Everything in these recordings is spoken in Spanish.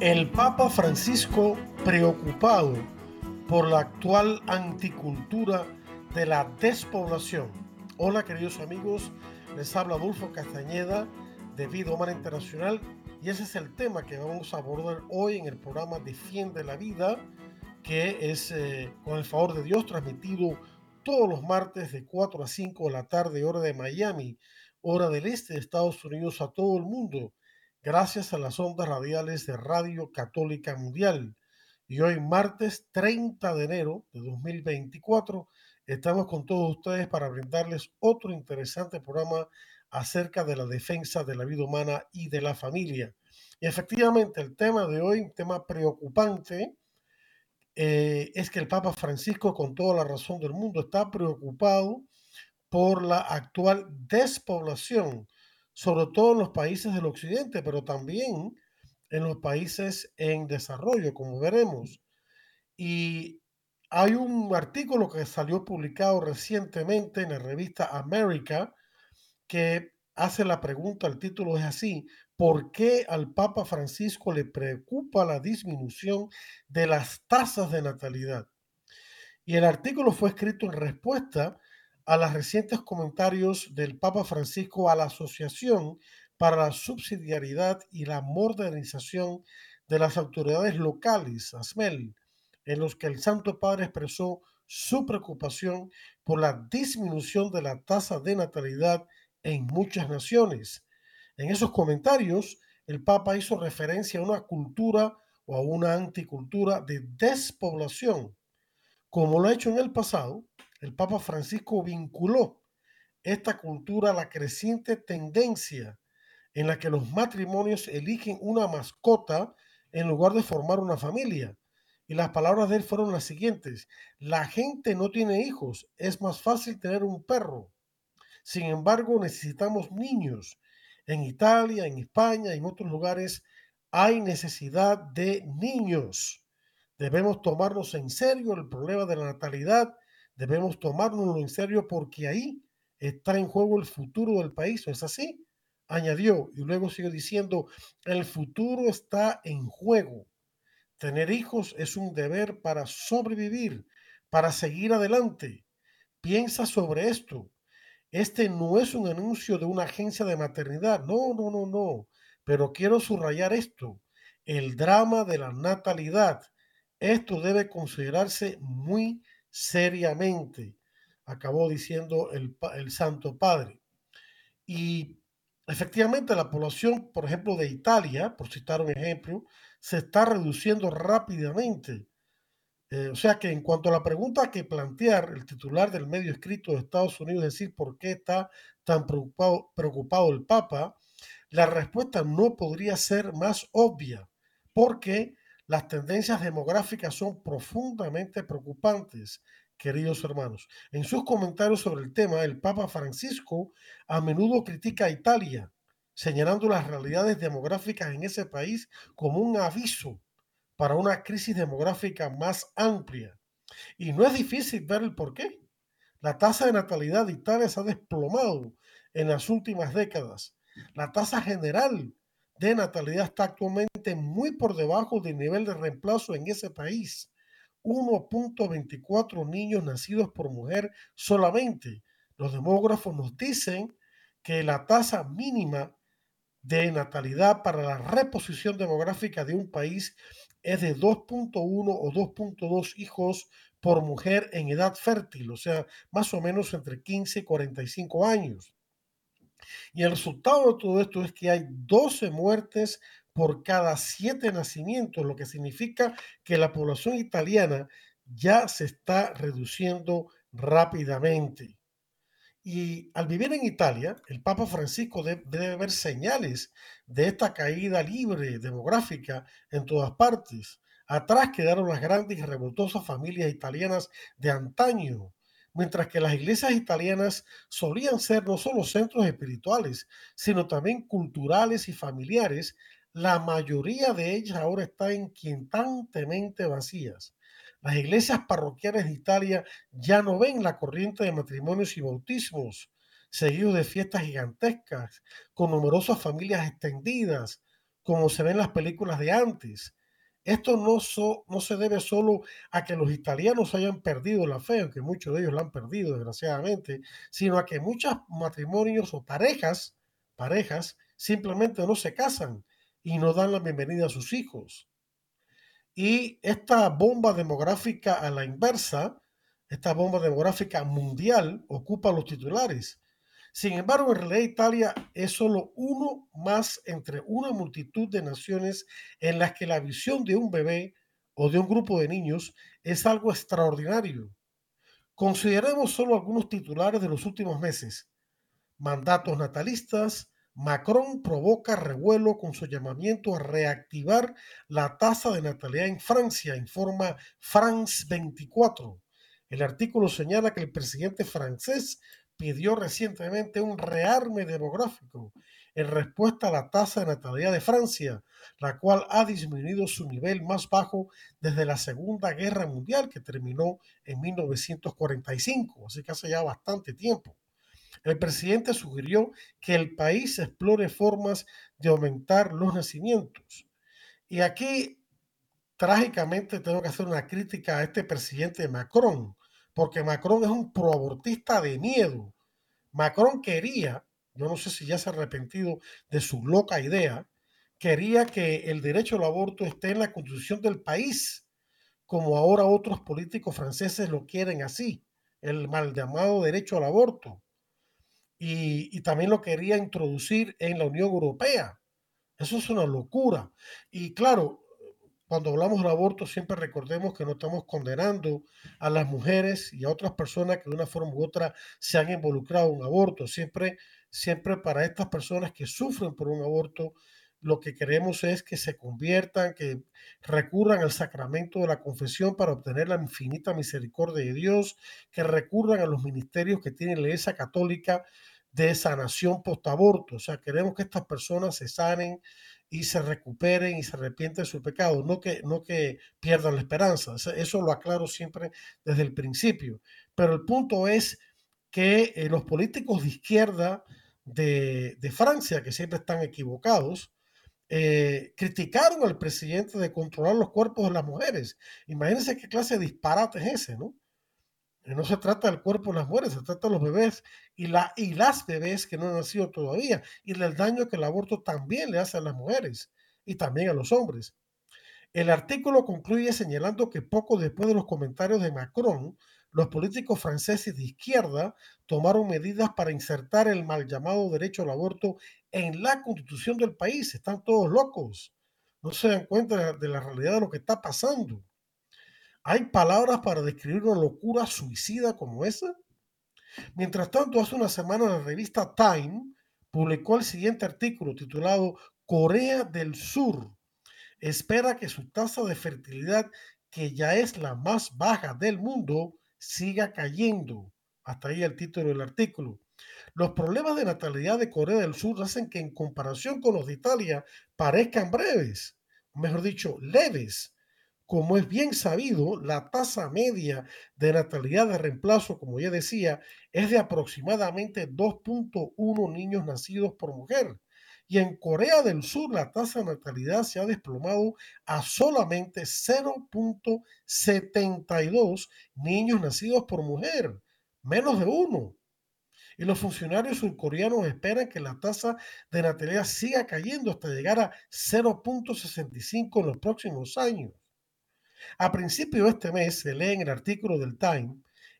El Papa Francisco preocupado por la actual anticultura de la despoblación. Hola queridos amigos, les habla Adolfo Castañeda de Vida Humana Internacional y ese es el tema que vamos a abordar hoy en el programa Defiende la Vida, que es eh, con el favor de Dios transmitido todos los martes de 4 a 5 de la tarde, hora de Miami, hora del este de Estados Unidos a todo el mundo gracias a las ondas radiales de Radio Católica Mundial. Y hoy, martes 30 de enero de 2024, estamos con todos ustedes para brindarles otro interesante programa acerca de la defensa de la vida humana y de la familia. Y efectivamente, el tema de hoy, un tema preocupante, eh, es que el Papa Francisco, con toda la razón del mundo, está preocupado por la actual despoblación sobre todo en los países del occidente, pero también en los países en desarrollo, como veremos. Y hay un artículo que salió publicado recientemente en la revista América que hace la pregunta, el título es así, ¿por qué al Papa Francisco le preocupa la disminución de las tasas de natalidad? Y el artículo fue escrito en respuesta a los recientes comentarios del Papa Francisco a la Asociación para la Subsidiariedad y la Modernización de las Autoridades Locales, ASMEL, en los que el Santo Padre expresó su preocupación por la disminución de la tasa de natalidad en muchas naciones. En esos comentarios, el Papa hizo referencia a una cultura o a una anticultura de despoblación, como lo ha hecho en el pasado, el Papa Francisco vinculó esta cultura a la creciente tendencia en la que los matrimonios eligen una mascota en lugar de formar una familia. Y las palabras de él fueron las siguientes. La gente no tiene hijos, es más fácil tener un perro. Sin embargo, necesitamos niños. En Italia, en España y en otros lugares hay necesidad de niños. Debemos tomarnos en serio el problema de la natalidad Debemos tomárnoslo en serio porque ahí está en juego el futuro del país, ¿no es así? Añadió y luego siguió diciendo, el futuro está en juego. Tener hijos es un deber para sobrevivir, para seguir adelante. Piensa sobre esto. Este no es un anuncio de una agencia de maternidad, no, no, no, no. Pero quiero subrayar esto, el drama de la natalidad. Esto debe considerarse muy seriamente, acabó diciendo el, Santo Padre. Y efectivamente la población, por ejemplo, de Italia, por citar un ejemplo, se está reduciendo rápidamente. Eh, o sea que en cuanto a la pregunta que plantear el titular del medio escrito de Estados Unidos, es decir, ¿por qué está tan preocupado, preocupado el Papa? La respuesta no podría ser más obvia, porque las tendencias demográficas son profundamente preocupantes, queridos hermanos. En sus comentarios sobre el tema, el Papa Francisco a menudo critica a Italia, señalando las realidades demográficas en ese país como un aviso para una crisis demográfica más amplia. Y no es difícil ver el porqué. La tasa de natalidad de Italia se ha desplomado en las últimas décadas. La tasa general de natalidad está actualmente muy por debajo del nivel de reemplazo en ese país. 1.24 niños nacidos por mujer solamente. Los demógrafos nos dicen que la tasa mínima de natalidad para la reposición demográfica de un país es de 2.1 o 2.2 hijos por mujer en edad fértil, o sea, más o menos entre 15 y 45 años. Y el resultado de todo esto es que hay 12 muertes por cada 7 nacimientos, lo que significa que la población italiana ya se está reduciendo rápidamente. Y al vivir en Italia, el Papa Francisco debe, ver señales de esta caída libre demográfica en todas partes. Atrás quedaron las grandes y revoltosas familias italianas de antaño, mientras que las iglesias italianas solían ser no solo centros espirituales, sino también culturales y familiares, la mayoría de ellas ahora están inquietantemente vacías. Las iglesias parroquiales de Italia ya no ven la corriente de matrimonios y bautismos, seguidos de fiestas gigantescas, con numerosas familias extendidas, como se ven en las películas de antes. Esto no, se debe solo a que los italianos hayan perdido la fe, aunque muchos de ellos la han perdido desgraciadamente, sino a que muchos matrimonios o parejas, parejas simplemente no se casan y no dan la bienvenida a sus hijos. Y esta bomba demográfica a la inversa, esta bomba demográfica mundial, ocupa los titulares. Sin embargo, en realidad Italia es solo uno más entre una multitud de naciones en las que la visión de un bebé o de un grupo de niños es algo extraordinario. Consideremos solo algunos titulares de los últimos meses. Mandatos natalistas, Macron provoca revuelo con su llamamiento a reactivar la tasa de natalidad en Francia, informa France 24. El artículo señala que el presidente francés pidió recientemente un rearme demográfico en respuesta a la tasa de natalidad de Francia, la cual ha disminuido su nivel más bajo desde la Segunda Guerra Mundial, que terminó en 1945, así que hace ya bastante tiempo. El presidente sugirió que el país explore formas de aumentar los nacimientos. Y aquí, trágicamente, tengo que hacer una crítica a este presidente Macron, porque Macron es un proabortista de miedo. Macron quería, yo no sé si ya se ha arrepentido de su loca idea, quería que el derecho al aborto esté en la constitución del país, como ahora otros políticos franceses lo quieren así, el mal llamado derecho al aborto y, también lo quería introducir en la Unión Europea. Eso es una locura. Y claro, cuando hablamos del aborto, siempre recordemos que no estamos condenando a las mujeres y a otras personas que de una forma u otra se han involucrado en un aborto. Siempre, siempre para estas personas que sufren por un aborto, lo que queremos es que se conviertan, que recurran al sacramento de la confesión para obtener la infinita misericordia de Dios, que recurran a los ministerios que tiene la Iglesia Católica de sanación post-aborto. O sea, queremos que estas personas se sanen y se recuperen y se arrepienten de su pecado, no que, no que pierdan la esperanza. Eso lo aclaro siempre desde el principio. Pero el punto es que eh, los políticos de izquierda de, de Francia, que siempre están equivocados, eh, criticaron al presidente de controlar los cuerpos de las mujeres. Imagínense qué clase de disparate es ese, ¿no? No se trata del cuerpo de las mujeres, se trata de los bebés y, la, y las bebés que no han nacido todavía y del daño que el aborto también le hace a las mujeres y también a los hombres. El artículo concluye señalando que poco después de los comentarios de Macron, los políticos franceses de izquierda tomaron medidas para insertar el mal llamado derecho al aborto en la constitución del país. Están todos locos. No se dan cuenta de la realidad de lo que está pasando. ¿Hay palabras para describir una locura suicida como esa? Mientras tanto, hace una semana la revista Time publicó el siguiente artículo titulado Corea del Sur espera que su tasa de fertilidad, que ya es la más baja del mundo, siga cayendo. Hasta ahí el título del artículo. Los problemas de natalidad de Corea del Sur hacen que en comparación con los de Italia parezcan breves, mejor dicho, leves, como es bien sabido, la tasa media de natalidad de reemplazo, como ya decía, es de aproximadamente 2.1 niños nacidos por mujer. Y en Corea del Sur la tasa de natalidad se ha desplomado a solamente 0.72 niños nacidos por mujer, menos de uno. Y los funcionarios surcoreanos esperan que la tasa de natalidad siga cayendo hasta llegar a 0.65 en los próximos años. A principio de este mes se lee en el artículo del Time,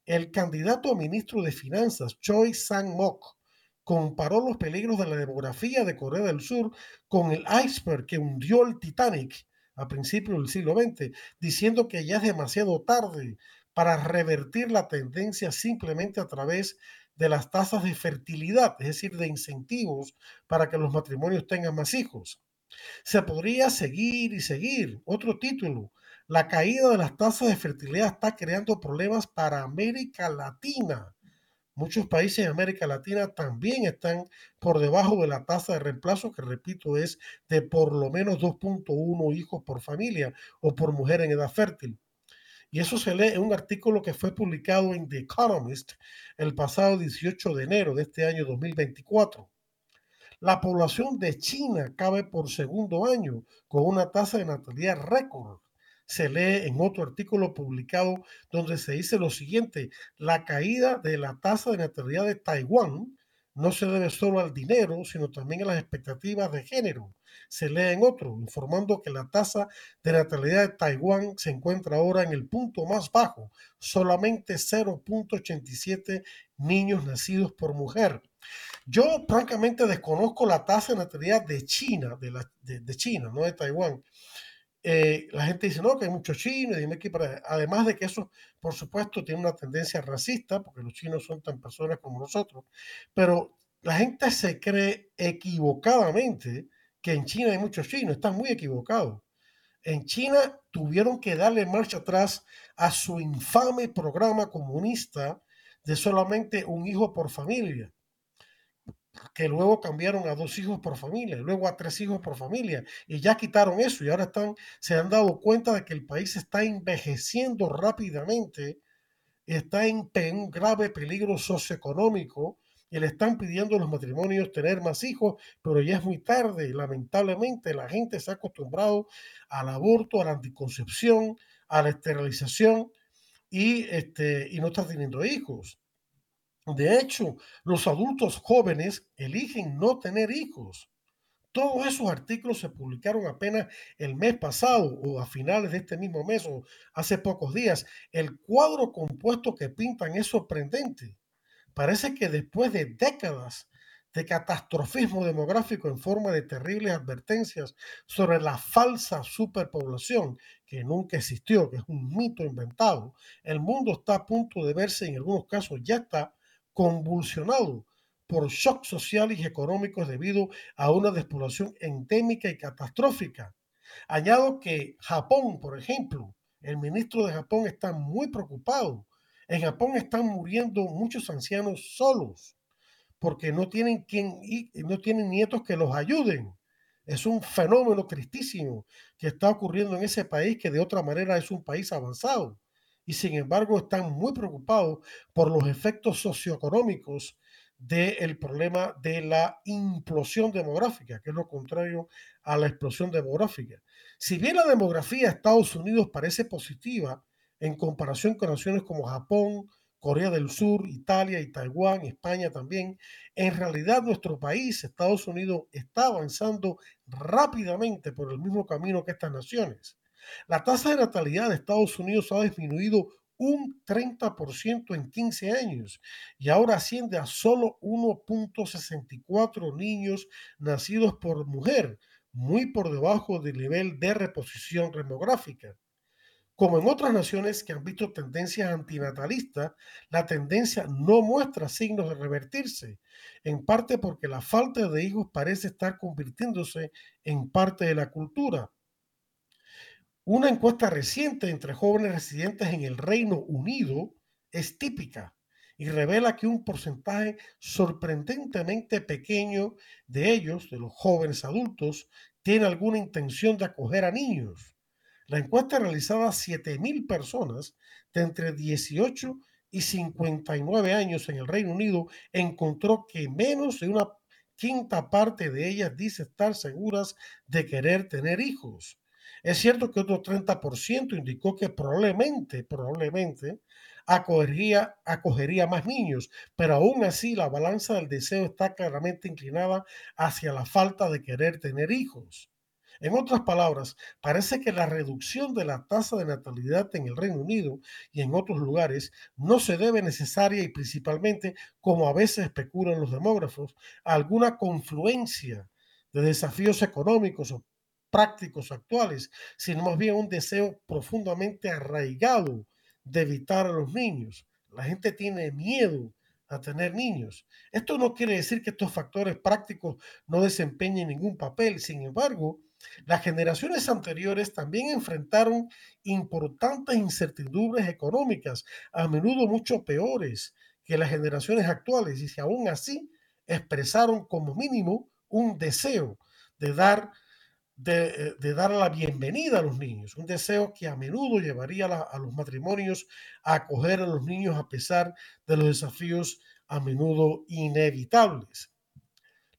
el candidato a ministro de Finanzas, Choi Sang-mok, comparó los peligros de la demografía de Corea del Sur con el iceberg que hundió el Titanic a principios del siglo XX, diciendo que ya es demasiado tarde para revertir la tendencia simplemente a través de las tasas de fertilidad, es decir, de incentivos para que los matrimonios tengan más hijos. Se podría seguir y seguir. Otro título, la caída de las tasas de fertilidad está creando problemas para América Latina. Muchos países de América Latina también están por debajo de la tasa de reemplazo, que repito es de por lo menos 2.1 hijos por familia o por mujer en edad fértil. Y eso se lee en un artículo que fue publicado en The Economist el pasado 18 de enero de este año 2024. La población de China cabe por segundo año con una tasa de natalidad récord se lee en otro artículo publicado donde se dice lo siguiente, la caída de la tasa de natalidad de Taiwán no se debe solo al dinero, sino también a las expectativas de género. Se lee en otro, informando que la tasa de natalidad de Taiwán se encuentra ahora en el punto más bajo, solamente 0.87 niños nacidos por mujer. Yo francamente desconozco la tasa de natalidad de China, de, la, de China, no de Taiwán. Eh, la gente dice, no, que hay muchos chinos, que además de que eso, por supuesto, tiene una tendencia racista, porque los chinos son tan personas como nosotros, pero la gente se cree equivocadamente que en China hay muchos chinos, están muy equivocados. En China tuvieron que darle marcha atrás a su infame programa comunista de solamente un hijo por familia que luego cambiaron a dos hijos por familia, luego a tres hijos por familia, y ya quitaron eso y ahora están, se han dado cuenta de que el país está envejeciendo rápidamente, está en, un grave peligro socioeconómico y le están pidiendo a los matrimonios tener más hijos, pero ya es muy tarde. Lamentablemente la gente se ha acostumbrado al aborto, a la anticoncepción, a la esterilización y, este, y no está teniendo hijos. De hecho, los adultos jóvenes eligen no tener hijos. Todos esos artículos se publicaron apenas el mes pasado o a finales de este mismo mes o hace pocos días. El cuadro compuesto que pintan es sorprendente. Parece que después de décadas de catastrofismo demográfico en forma de terribles advertencias sobre la falsa superpoblación que nunca existió, que es un mito inventado, el mundo está a punto de verse, en algunos casos ya está convulsionado por shocks sociales y económicos debido a una despoblación endémica y catastrófica. Añado que Japón, por ejemplo, el ministro de Japón está muy preocupado. En Japón están muriendo muchos ancianos solos porque no tienen quien no tienen nietos que los ayuden. Es un fenómeno tristísimo que está ocurriendo en ese país que de otra manera es un país avanzado y sin embargo están muy preocupados por los efectos socioeconómicos del problema de la implosión demográfica, que es lo contrario a la explosión demográfica. Si bien la demografía de Estados Unidos parece positiva en comparación con naciones como Japón, Corea del Sur, Italia y Taiwán, España también, en realidad nuestro país, Estados Unidos, está avanzando rápidamente por el mismo camino que estas naciones. La tasa de natalidad de Estados Unidos ha disminuido un 30% en 15 años y ahora asciende a solo 1.64 niños nacidos por mujer, muy por debajo del nivel de reposición demográfica. Como en otras naciones que han visto tendencias antinatalistas, la tendencia no muestra signos de revertirse, en parte porque la falta de hijos parece estar convirtiéndose en parte de la cultura. Una encuesta reciente entre jóvenes residentes en el Reino Unido es típica y revela que un porcentaje sorprendentemente pequeño de ellos, de los jóvenes adultos, tiene alguna intención de acoger a niños. La encuesta realizada a 7.000 personas de entre 18 y 59 años en el Reino Unido encontró que menos de una quinta parte de ellas dice estar seguras de querer tener hijos. Es cierto que otro 30% indicó que probablemente, probablemente, acogería, más niños, pero aún así la balanza del deseo está claramente inclinada hacia la falta de querer tener hijos. En otras palabras, parece que la reducción de la tasa de natalidad en el Reino Unido y en otros lugares no se debe necesaria y principalmente, como a veces especulan los demógrafos, a alguna confluencia de desafíos económicos o prácticos actuales, sino más bien un deseo profundamente arraigado de evitar a los niños. La gente tiene miedo a tener niños. Esto no quiere decir que estos factores prácticos no desempeñen ningún papel. Sin embargo, las generaciones anteriores también enfrentaron importantes incertidumbres económicas, a menudo mucho peores que las generaciones actuales, y si aún así expresaron como mínimo un deseo de dar de, eh, dar la bienvenida a los niños, un deseo que a menudo llevaría a, los matrimonios a acoger a los niños a pesar de los desafíos a menudo inevitables.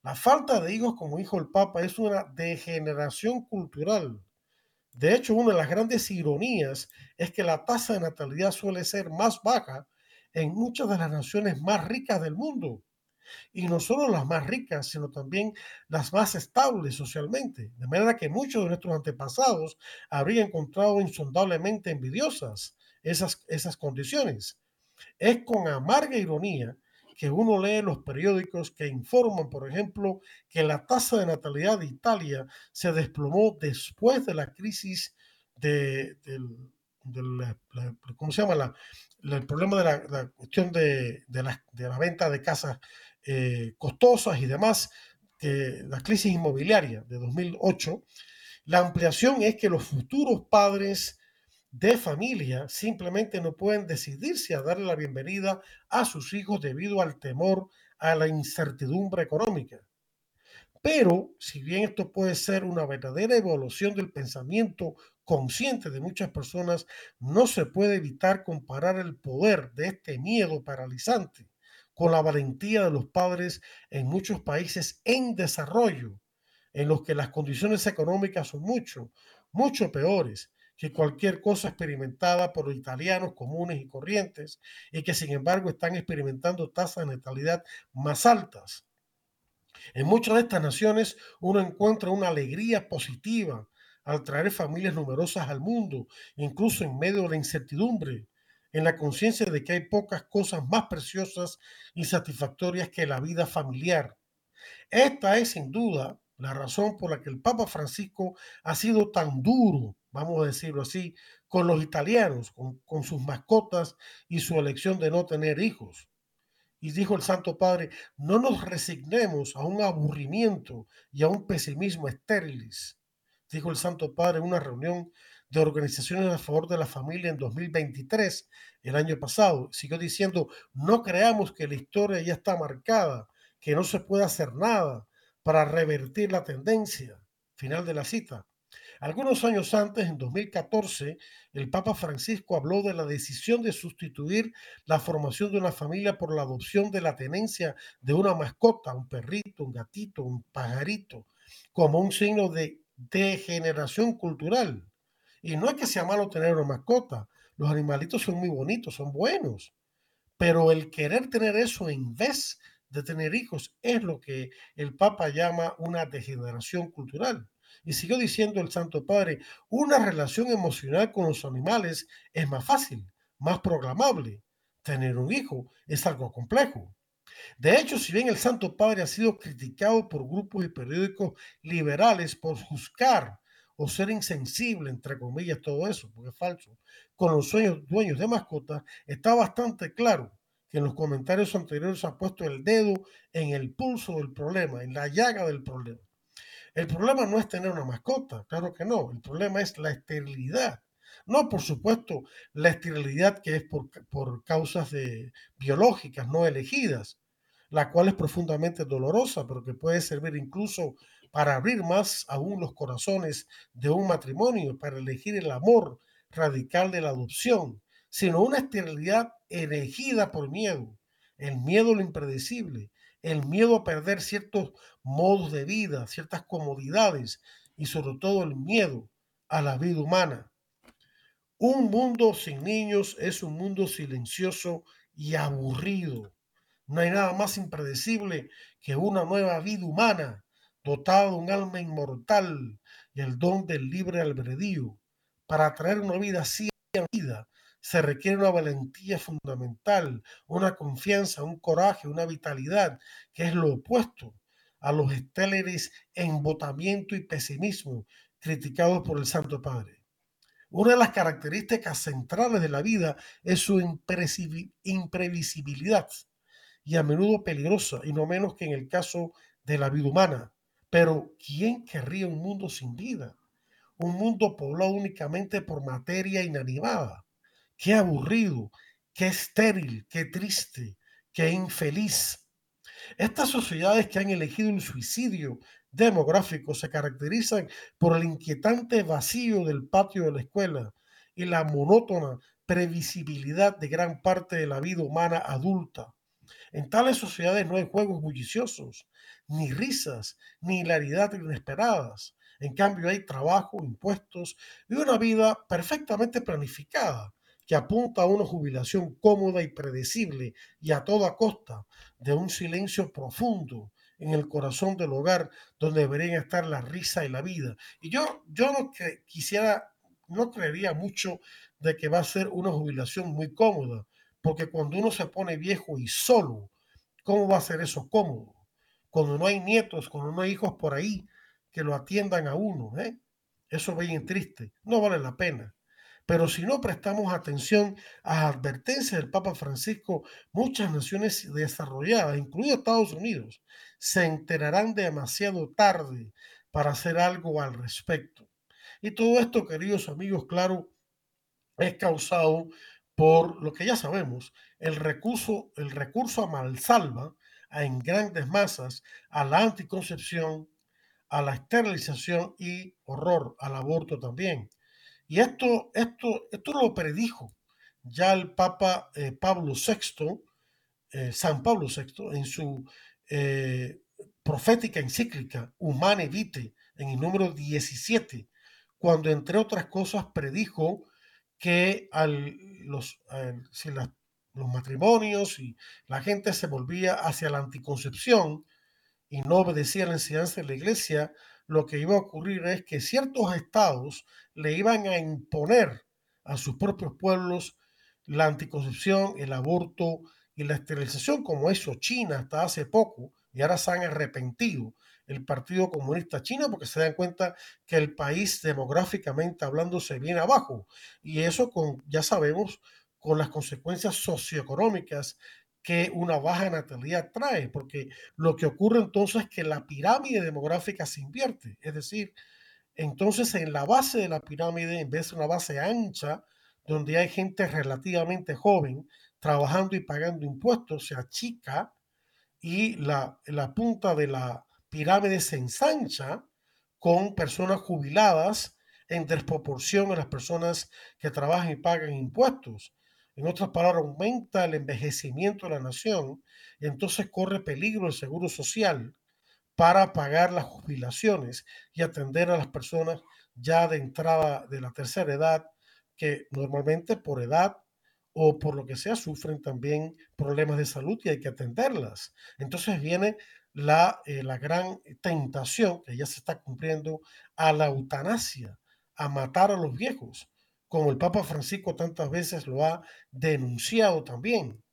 La falta de hijos, como dijo el Papa, es una degeneración cultural. De hecho, una de las grandes ironías es que la tasa de natalidad suele ser más baja en muchas de las naciones más ricas del mundo y no solo las más ricas, sino también las más estables socialmente. De manera que muchos de nuestros antepasados habrían encontrado insondablemente envidiosas esas, esas condiciones. Es con amarga ironía que uno lee los periódicos que informan, por ejemplo, que la tasa de natalidad de Italia se desplomó después de la crisis de, del, ¿cómo se llama? el problema de la, cuestión de, la, de, la, venta de casas eh, costosas y demás, que la crisis inmobiliaria de 2008, la ampliación es que los futuros padres de familia simplemente no pueden decidirse a darle la bienvenida a sus hijos debido al temor a la incertidumbre económica. Pero, si bien esto puede ser una verdadera evolución del pensamiento consciente de muchas personas, no se puede evitar comparar el poder de este miedo paralizante con la valentía de los padres en muchos países en desarrollo, en los que las condiciones económicas son mucho, mucho peores que cualquier cosa experimentada por italianos comunes y corrientes y que sin embargo están experimentando tasas de natalidad más altas. En muchas de estas naciones uno encuentra una alegría positiva al traer familias numerosas al mundo, incluso en medio de la incertidumbre en la conciencia de que hay pocas cosas más preciosas y satisfactorias que la vida familiar. Esta es sin duda la razón por la que el Papa Francisco ha sido tan duro, vamos a decirlo así, con los italianos, con, sus mascotas y su elección de no tener hijos. Y dijo el Santo Padre, no nos resignemos a un aburrimiento y a un pesimismo estériles. Dijo el Santo Padre en una reunión de organizaciones a favor de la familia en 2023, el año pasado. Siguió diciendo, no creamos que la historia ya está marcada, que no se puede hacer nada para revertir la tendencia. Final de la cita. Algunos años antes, en 2014, el Papa Francisco habló de la decisión de sustituir la formación de una familia por la adopción de la tenencia de una mascota, un perrito, un gatito, un pajarito, como un signo de degeneración cultural. Y no es que sea malo tener una mascota. Los animalitos son muy bonitos, son buenos. Pero el querer tener eso en vez de tener hijos es lo que el Papa llama una degeneración cultural. Y siguió diciendo el Santo Padre, una relación emocional con los animales es más fácil, más programable. Tener un hijo es algo complejo. De hecho, si bien el Santo Padre ha sido criticado por grupos y periódicos liberales por juzgar o ser insensible, entre comillas, todo eso, porque es falso, con los sueños, dueños de mascotas, está bastante claro que en los comentarios anteriores ha puesto el dedo en el pulso del problema, en la llaga del problema. El problema no es tener una mascota, claro que no, el problema es la esterilidad. No, por supuesto, la esterilidad que es por, por causas de, biológicas no elegidas, la cual es profundamente dolorosa, pero que puede servir incluso para abrir más aún los corazones de un matrimonio, para elegir el amor radical de la adopción, sino una esterilidad elegida por miedo, el miedo a lo impredecible, el miedo a perder ciertos modos de vida, ciertas comodidades y sobre todo el miedo a la vida humana. Un mundo sin niños es un mundo silencioso y aburrido. No hay nada más impredecible que una nueva vida humana dotado un alma inmortal y el don del libre albedrío. Para traer una vida así a vida se requiere una valentía fundamental, una confianza, un coraje, una vitalidad, que es lo opuesto a los estéleres embotamiento y pesimismo criticados por el Santo Padre. Una de las características centrales de la vida es su imprevisibilidad y a menudo peligrosa, y no menos que en el caso de la vida humana. Pero ¿quién querría un mundo sin vida? Un mundo poblado únicamente por materia inanimada. Qué aburrido, qué estéril, qué triste, qué infeliz. Estas sociedades que han elegido el suicidio demográfico se caracterizan por el inquietante vacío del patio de la escuela y la monótona previsibilidad de gran parte de la vida humana adulta. En tales sociedades no hay juegos bulliciosos, ni risas, ni hilaridad inesperadas. En cambio hay trabajo, impuestos y una vida perfectamente planificada que apunta a una jubilación cómoda y predecible y a toda costa de un silencio profundo en el corazón del hogar donde deberían estar la risa y la vida. Y yo, yo no quisiera, no creería mucho de que va a ser una jubilación muy cómoda, porque cuando uno se pone viejo y solo, ¿cómo va a ser eso cómodo? Cuando no hay nietos, cuando no hay hijos por ahí que lo atiendan a uno, ¿eh? Eso es bien triste, no vale la pena. Pero si no prestamos atención a las advertencias del Papa Francisco, muchas naciones desarrolladas, incluido Estados Unidos, se enterarán demasiado tarde para hacer algo al respecto. Y todo esto, queridos amigos, claro, es causado por lo que ya sabemos, el recurso, el recurso a malsalva en grandes masas a la anticoncepción, a la esterilización y horror al aborto también. Y esto, esto, esto lo predijo ya el Papa eh, Pablo VI, eh, San Pablo VI, en su eh, profética encíclica Humane Vitae, en el número 17, cuando entre otras cosas predijo que al, los, si los matrimonios y la gente se volvía hacia la anticoncepción y no obedecía la enseñanza de la iglesia, lo que iba a ocurrir es que ciertos estados le iban a imponer a sus propios pueblos la anticoncepción, el aborto y la esterilización, como hizo China hasta hace poco, y ahora se han arrepentido el Partido Comunista Chino porque se dan cuenta que el país demográficamente hablando se viene abajo. Y eso con, ya sabemos, con las consecuencias socioeconómicas que una baja natalidad trae, porque lo que ocurre entonces es que la pirámide demográfica se invierte, es decir, entonces en la base de la pirámide, en vez de una base ancha, donde hay gente relativamente joven trabajando y pagando impuestos, se achica y la, la punta de la pirámide se ensancha con personas jubiladas en desproporción a las personas que trabajan y pagan impuestos. En otras palabras, aumenta el envejecimiento de la nación y entonces corre peligro el seguro social para pagar las jubilaciones y atender a las personas ya de entrada de la tercera edad que normalmente por edad o por lo que sea sufren también problemas de salud y hay que atenderlas. Entonces viene la, eh, la gran tentación que ya se está cumpliendo a la eutanasia, a matar a los viejos como el Papa Francisco tantas veces lo ha denunciado también.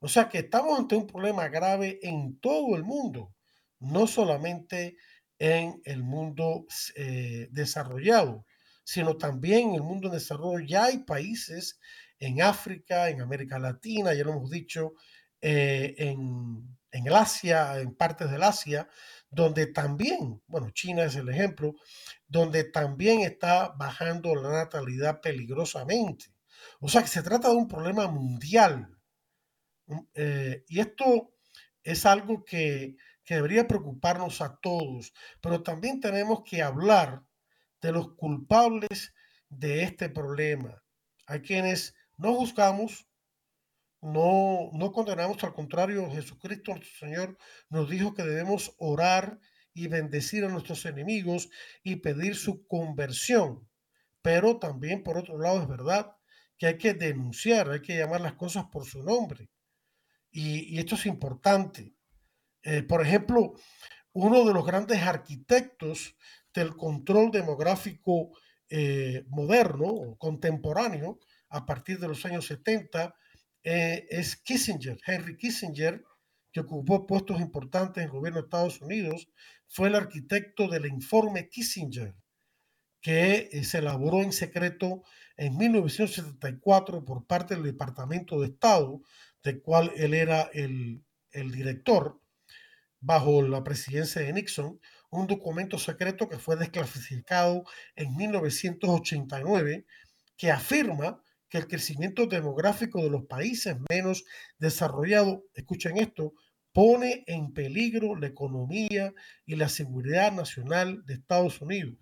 O sea que estamos ante un problema grave en todo el mundo, no solamente en el mundo eh, desarrollado, sino también en el mundo en desarrollo. Ya hay países en África, en América Latina, ya lo hemos dicho, eh, en, en el Asia, en partes del Asia, donde también, bueno, China es el ejemplo, donde también está bajando la natalidad peligrosamente. O sea que se trata de un problema mundial. Mm, eh, y esto es algo que, que debería preocuparnos a todos, pero también tenemos que hablar de los culpables de este problema. Hay quienes no juzgamos, no, no condenamos, al contrario, Jesucristo nuestro Señor nos dijo que debemos orar y bendecir a nuestros enemigos y pedir su conversión. Pero también, por otro lado, es verdad que hay que denunciar, hay que llamar las cosas por su nombre. Y, esto es importante. Eh, por ejemplo, uno de los grandes arquitectos del control demográfico eh, moderno o contemporáneo a partir de los años 70 eh, es Kissinger, Henry Kissinger, ocupó puestos importantes en el gobierno de Estados Unidos, fue el arquitecto del informe Kissinger, que eh, se elaboró en secreto en 1974 por parte del Departamento de Estado, del cual él era el, el director, bajo la presidencia de Nixon, un documento secreto que fue desclasificado en 1989 que afirma que el crecimiento demográfico de los países menos desarrollados, escuchen esto, pone en peligro la economía y la seguridad nacional de Estados Unidos.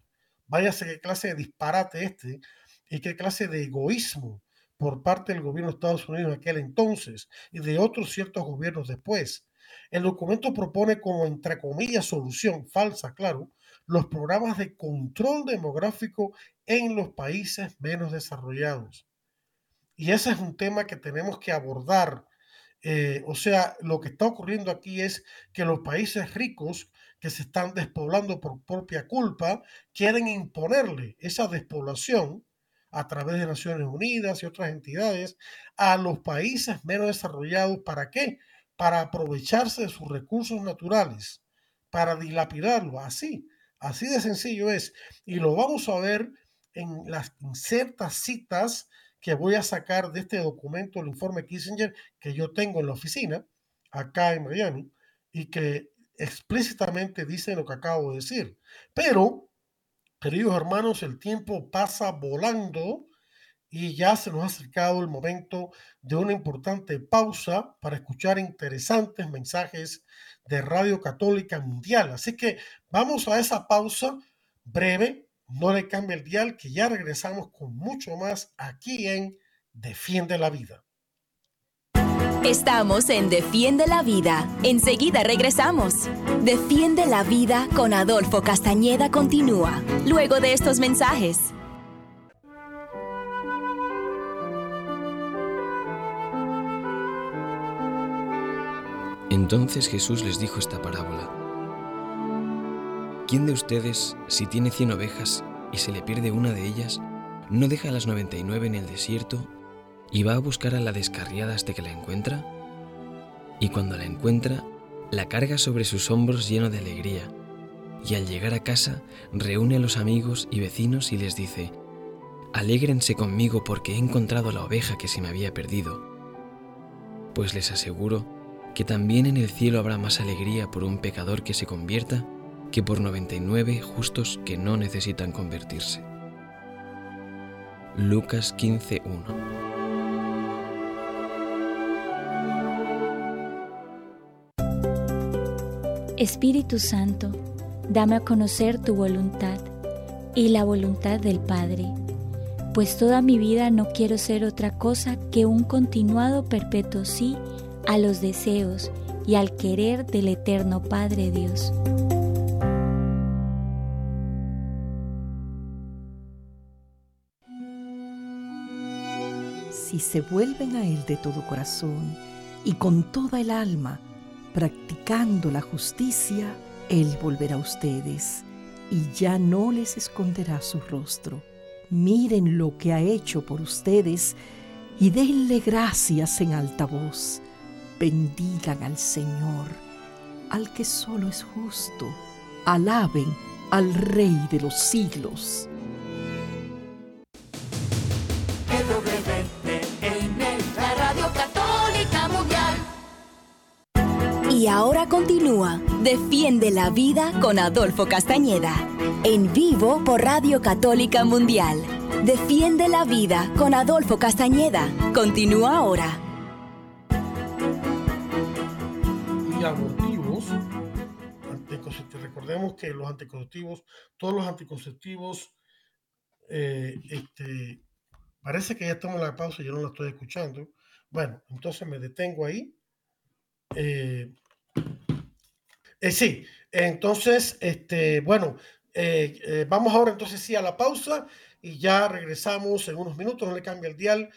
Váyase qué clase de disparate este y qué clase de egoísmo por parte del gobierno de Estados Unidos en aquel entonces y de otros ciertos gobiernos después. El documento propone como, entre comillas, solución falsa, claro, los programas de control demográfico en los países menos desarrollados. Y ese es un tema que tenemos que abordar. Eh, o sea, lo que está ocurriendo aquí es que los países ricos que se están despoblando por propia culpa quieren imponerle esa despoblación a través de Naciones Unidas y otras entidades a los países menos desarrollados. ¿Para qué? Para aprovecharse de sus recursos naturales, para dilapidarlo. Así, así de sencillo es. Y lo vamos a ver en las ciertas citas que voy a sacar de este documento, el informe Kissinger, que yo tengo en la oficina, acá en Miami, y que explícitamente dice lo que acabo de decir. Pero, queridos hermanos, el tiempo pasa volando y ya se nos ha acercado el momento de una importante pausa para escuchar interesantes mensajes de Radio Católica Mundial. Así que vamos a esa pausa breve no le cambie el dial que ya regresamos con mucho más aquí en Defiende la Vida. Estamos en Defiende la Vida. Enseguida regresamos. Defiende la Vida con Adolfo Castañeda continúa, luego de estos mensajes. Entonces Jesús les dijo esta parábola. ¿Quién de ustedes, si tiene cien ovejas y se le pierde una de ellas, no deja las 99 en el desierto y va a buscar a la descarriada hasta que la encuentra? Y cuando la encuentra, la carga sobre sus hombros lleno de alegría, y al llegar a casa reúne a los amigos y vecinos y les dice, Alégrense conmigo porque he encontrado la oveja que se me había perdido. Pues les aseguro que también en el cielo habrá más alegría por un pecador que se convierta que por 99 justos que no necesitan convertirse. Lucas 15.1 Espíritu Santo, dame a conocer tu voluntad y la voluntad del Padre, pues toda mi vida no quiero ser otra cosa que un continuado perpetuo sí a los deseos y al querer del eterno Padre Dios. Si se vuelven a Él de todo corazón y con toda el alma, practicando la justicia, Él volverá a ustedes y ya no les esconderá su rostro. Miren lo que ha hecho por ustedes y denle gracias en alta voz. Bendigan al Señor, al que solo es justo. Alaben al Rey de los siglos. Y ahora continúa Defiende la Vida con Adolfo Castañeda. En vivo por Radio Católica Mundial. Defiende la Vida con Adolfo Castañeda. Continúa ahora. Y abortivos, recordemos que los anticonceptivos, todos los anticonceptivos, eh, este, parece que ya estamos en la pausa, yo no la estoy escuchando. Bueno, entonces me detengo ahí. Eh, eh, sí, entonces, este, bueno, eh, eh, vamos ahora entonces sí a la pausa y ya regresamos en unos minutos, no le cambia el dial,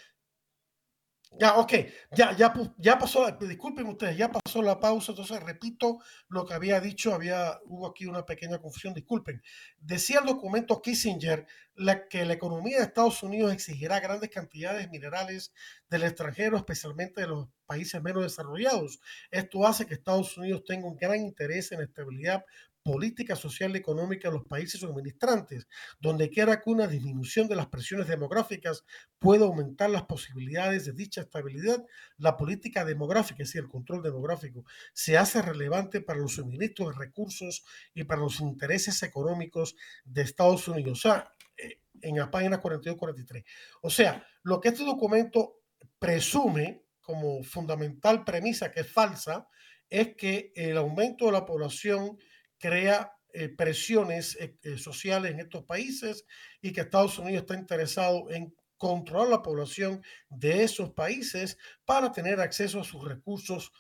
ya, ok, ya, ya, ya pasó, disculpen ustedes, ya pasó la pausa, entonces repito lo que había dicho, había, hubo aquí una pequeña confusión, disculpen. Decía el documento Kissinger la, que la economía de Estados Unidos exigirá grandes cantidades de minerales del extranjero, especialmente de los países menos desarrollados. Esto hace que Estados Unidos tenga un gran interés en la estabilidad política social y económica de los países suministrantes, donde quiera que una disminución de las presiones demográficas pueda aumentar las posibilidades de dicha estabilidad, la política demográfica, es decir, el control demográfico, se hace relevante para los suministros de recursos y para los intereses económicos de Estados Unidos. O sea, eh, en la página 42-43. O sea, lo que este documento presume como fundamental premisa que es falsa es que el aumento de la población crea eh, presiones eh, eh, sociales en estos países y que Estados Unidos está interesado en controlar la población de esos países para tener acceso a sus recursos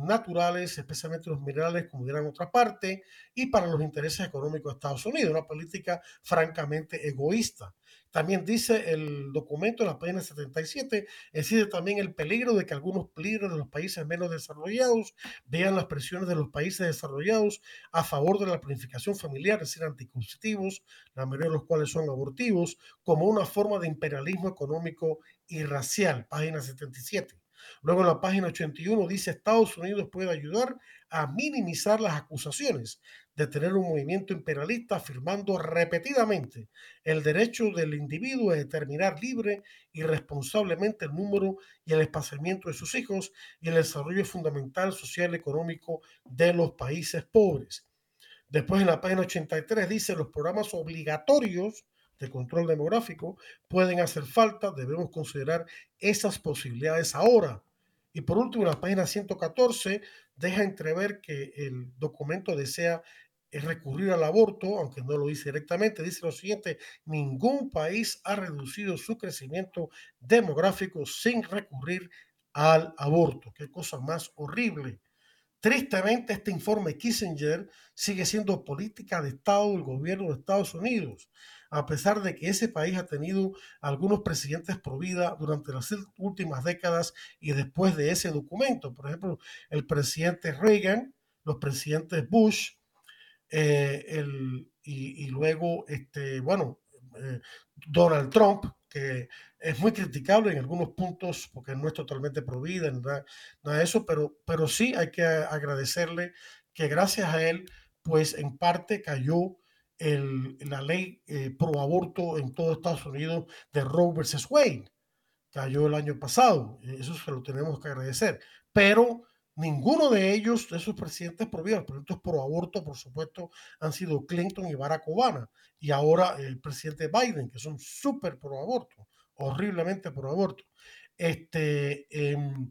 naturales, especialmente los minerales, como dirán otra parte, y para los intereses económicos de Estados Unidos, una política francamente egoísta. También dice el documento en la página 77, existe también el peligro de que algunos líderes de los países menos desarrollados vean las presiones de los países desarrollados a favor de la planificación familiar, es decir, anticonceptivos, la mayoría de los cuales son abortivos, como una forma de imperialismo económico y racial, página 77. Luego en la página 81 dice Estados Unidos puede ayudar a minimizar las acusaciones de tener un movimiento imperialista afirmando repetidamente el derecho del individuo a determinar libre y responsablemente el número y el espaciamiento de sus hijos y el desarrollo fundamental social y económico de los países pobres. Después en la página 83 dice los programas obligatorios de control demográfico pueden hacer falta, debemos considerar esas posibilidades ahora. Y por último, la página 114 deja entrever que el documento desea recurrir al aborto, aunque no lo dice directamente, dice lo siguiente, ningún país ha reducido su crecimiento demográfico sin recurrir al aborto. Qué cosa más horrible. Tristemente, este informe Kissinger sigue siendo política de Estado del gobierno de Estados Unidos, a pesar de que ese país ha tenido algunos presidentes por vida durante las últimas décadas y después de ese documento. Por ejemplo, el presidente Reagan, los presidentes Bush, eh, el, y, luego, este, bueno, eh, Donald Trump, que es muy criticable en algunos puntos porque no es totalmente prohibida, nada, nada de eso, pero, pero sí hay que agradecerle que gracias a él, pues en parte cayó el, la ley eh, pro aborto en todo Estados Unidos de Roe versus Wade. Cayó el año pasado, eso se lo tenemos que agradecer. Pero Ninguno de ellos, de esos presidentes vida, los presidentes pro aborto, por supuesto, han sido Clinton y Barack Obama. Y ahora el presidente Biden, que son súper pro aborto, horriblemente pro aborto. Este, em,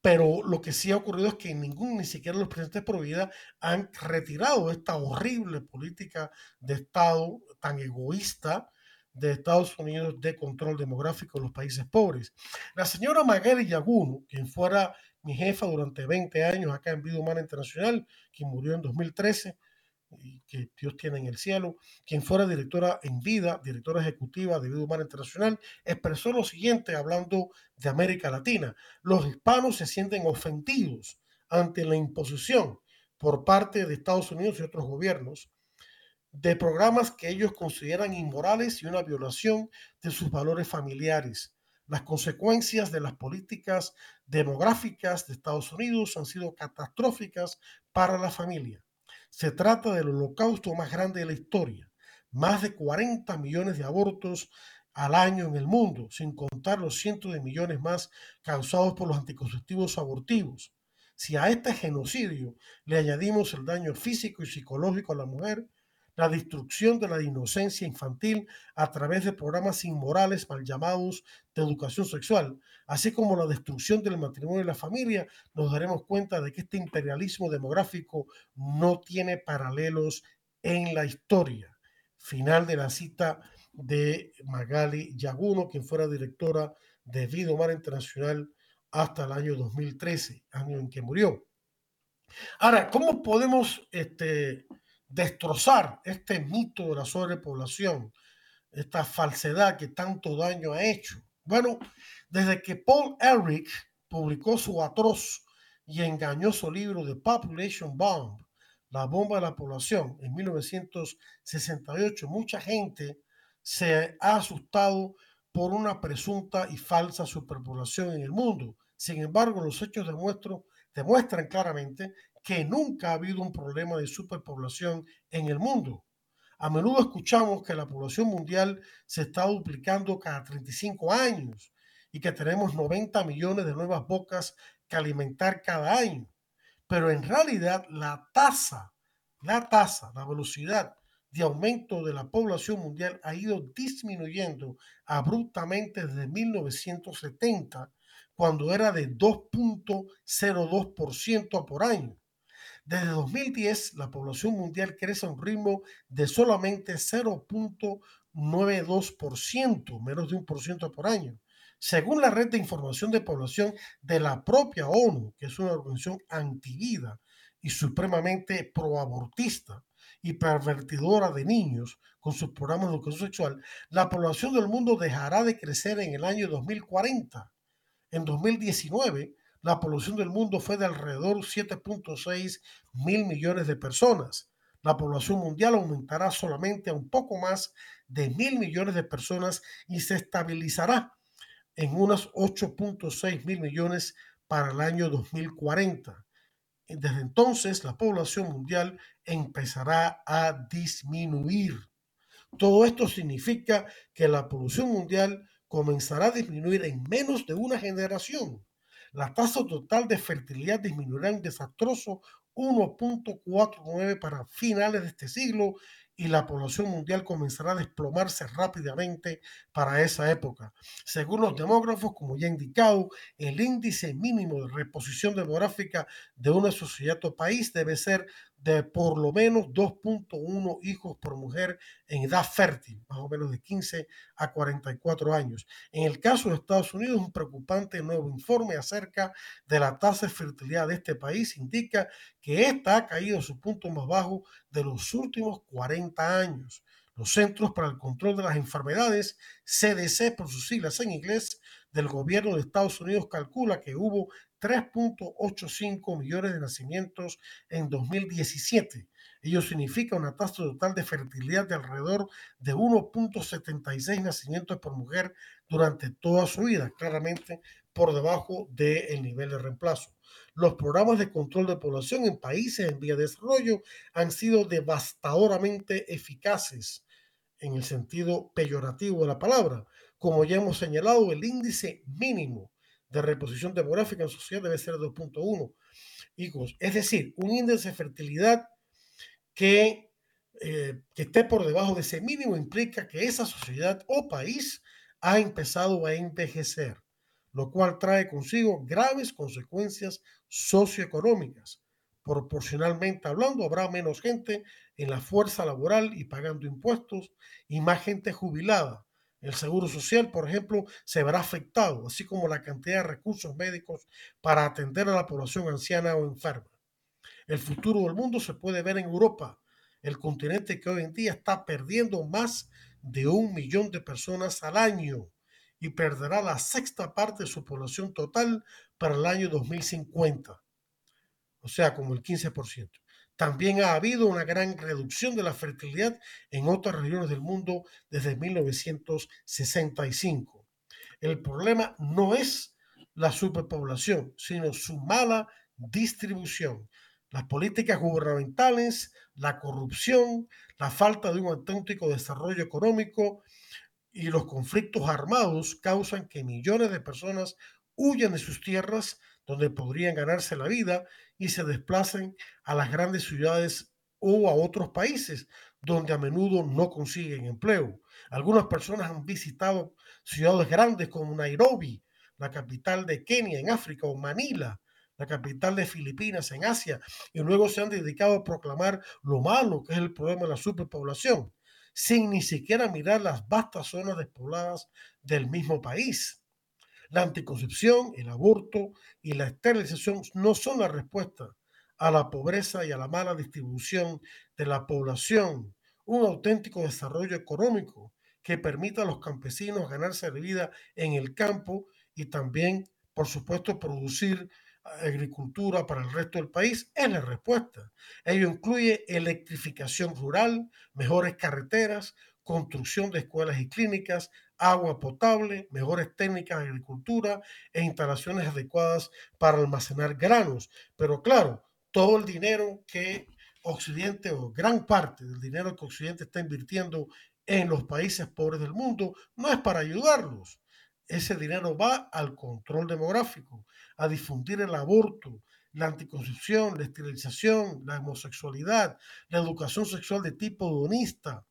pero lo que sí ha ocurrido es que ningún, ni siquiera los presidentes pro vida, han retirado esta horrible política de Estado tan egoísta de Estados Unidos de control demográfico en los países pobres. La señora Magali Yaguno, quien fuera mi jefa durante 20 años acá en Vida Humana Internacional, quien murió en 2013 y que Dios tiene en el cielo, quien fuera directora en vida, directora ejecutiva de Vida Humana Internacional, expresó lo siguiente hablando de América Latina. Los hispanos se sienten ofendidos ante la imposición por parte de Estados Unidos y otros gobiernos de programas que ellos consideran inmorales y una violación de sus valores familiares. Las consecuencias de las políticas demográficas de Estados Unidos han sido catastróficas para la familia. Se trata del holocausto más grande de la historia. Más de 40 millones de abortos al año en el mundo, sin contar los cientos de millones más causados por los anticonceptivos abortivos. Si a este genocidio le añadimos el daño físico y psicológico a la mujer, la destrucción de la inocencia infantil a través de programas inmorales mal llamados de educación sexual, así como la destrucción del matrimonio y la familia, nos daremos cuenta de que este imperialismo demográfico no tiene paralelos en la historia. Final de la cita de Magali Yaguno, quien fuera directora de Vida Humana Internacional hasta el año 2013, año en que murió. Ahora, ¿cómo podemos este, destrozar este mito de la sobrepoblación, esta falsedad que tanto daño ha hecho. Bueno, desde que Paul Ehrlich publicó su atroz y engañoso libro de Population Bomb, la bomba de la población, en 1968, mucha gente se ha asustado por una presunta y falsa superpoblación en el mundo. Sin embargo, los hechos demuestran claramente que nunca ha habido un problema de superpoblación en el mundo. A menudo escuchamos que la población mundial se está duplicando cada 35 años y que tenemos 90 millones de nuevas bocas que alimentar cada año. Pero en realidad la tasa, la tasa, la velocidad de aumento de la población mundial ha ido disminuyendo abruptamente desde 1970, cuando era de 2.02% por año. Desde 2010, la población mundial crece a un ritmo de solamente 0.92%, menos de un por ciento por año. Según la Red de Información de Población de la propia ONU, que es una organización antivida y supremamente proabortista y pervertidora de niños con sus programas de educación sexual, la población del mundo dejará de crecer en el año 2040. En 2019, la población del mundo fue de alrededor 7.6 mil millones de personas. La población mundial aumentará solamente a un poco más de mil millones de personas y se estabilizará en unos 8.6 mil millones para el año 2040. Desde entonces, la población mundial empezará a disminuir. Todo esto significa que la población mundial comenzará a disminuir en menos de una generación. La tasa total de fertilidad disminuirá en desastroso 1.49 para finales de este siglo y la población mundial comenzará a desplomarse rápidamente para esa época. Según los demógrafos, como ya he indicado, el índice mínimo de reposición demográfica de una sociedad o país debe ser de por lo menos 2.1 hijos por mujer en edad fértil, más o menos de 15 a 44 años. En el caso de Estados Unidos, un preocupante nuevo informe acerca de la tasa de fertilidad de este país indica que esta ha caído a su punto más bajo de los últimos 40 años. Los Centros para el Control de las Enfermedades, CDC por sus siglas en inglés, del gobierno de Estados Unidos calcula que hubo 3.85 millones de nacimientos en 2017. Ello significa una tasa total de fertilidad de alrededor de 1.76 nacimientos por mujer durante toda su vida, claramente por debajo del nivel de reemplazo. Los programas de control de población en países en vía de desarrollo han sido devastadoramente eficaces en el sentido peyorativo de la palabra. Como ya hemos señalado, el índice mínimo de reposición demográfica en sociedad debe ser 2.1 hijos. Es decir, un índice de fertilidad que, eh, que esté por debajo de ese mínimo implica que esa sociedad o país ha empezado a envejecer, lo cual trae consigo graves consecuencias socioeconómicas. Proporcionalmente hablando, habrá menos gente en la fuerza laboral y pagando impuestos y más gente jubilada. El seguro social, por ejemplo, se verá afectado, así como la cantidad de recursos médicos para atender a la población anciana o enferma. El futuro del mundo se puede ver en Europa, el continente que hoy en día está perdiendo más de un millón de personas al año y perderá la sexta parte de su población total para el año 2050, o sea, como el 15%. También ha habido una gran reducción de la fertilidad en otras regiones del mundo desde 1965. El problema no es la superpoblación, sino su mala distribución. Las políticas gubernamentales, la corrupción, la falta de un auténtico desarrollo económico y los conflictos armados causan que millones de personas huyan de sus tierras donde podrían ganarse la vida y se desplacen a las grandes ciudades o a otros países donde a menudo no consiguen empleo. Algunas personas han visitado ciudades grandes como Nairobi, la capital de Kenia en África, o Manila, la capital de Filipinas en Asia, y luego se han dedicado a proclamar lo malo que es el problema de la superpoblación, sin ni siquiera mirar las vastas zonas despobladas del mismo país. La anticoncepción, el aborto y la esterilización no son la respuesta a la pobreza y a la mala distribución de la población. Un auténtico desarrollo económico que permita a los campesinos ganarse la vida en el campo y también, por supuesto, producir agricultura para el resto del país es la respuesta. Ello incluye electrificación rural, mejores carreteras, construcción de escuelas y clínicas, agua potable, mejores técnicas de agricultura e instalaciones adecuadas para almacenar granos. Pero claro, todo el dinero que Occidente o gran parte del dinero que Occidente está invirtiendo en los países pobres del mundo no es para ayudarlos. Ese dinero va al control demográfico, a difundir el aborto, la anticoncepción, la esterilización, la homosexualidad, la educación sexual de tipo hedonista,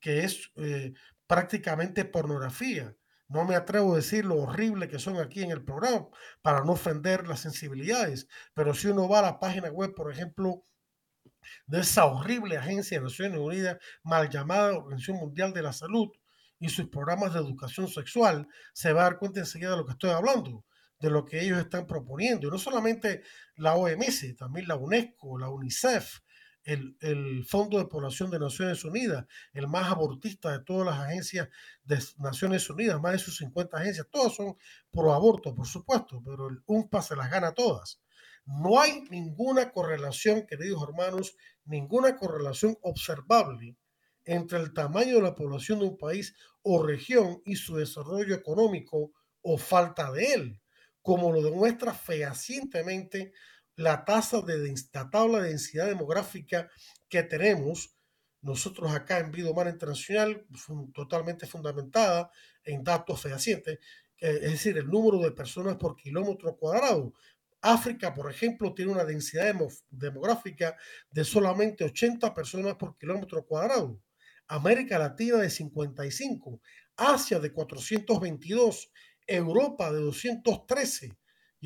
que es eh, prácticamente pornografía. No me atrevo a decir lo horrible que son aquí en el programa para no ofender las sensibilidades, pero si uno va a la página web, por ejemplo, de esa horrible agencia de Naciones Unidas, mal llamada Organización Mundial de la Salud, y sus programas de educación sexual, se va a dar cuenta enseguida de lo que estoy hablando, de lo que ellos están proponiendo. Y no solamente la OMS, también la UNESCO, la UNICEF, el, Fondo de Población de Naciones Unidas, el más abortista de todas las agencias de Naciones Unidas, más de sus 50 agencias, todas son pro aborto, por supuesto, pero el UNPA se las gana todas. No hay ninguna correlación, queridos hermanos, ninguna correlación observable entre el tamaño de la población de un país o región y su desarrollo económico o falta de él, como lo demuestra fehacientemente la tasa de la tabla de densidad demográfica que tenemos nosotros acá en Vida Internacional, totalmente fundamentada en datos fehacientes, es decir, el número de personas por kilómetro cuadrado. África, por ejemplo, tiene una densidad demográfica de solamente 80 personas por kilómetro cuadrado. América Latina de 55, Asia de 422, Europa de 213.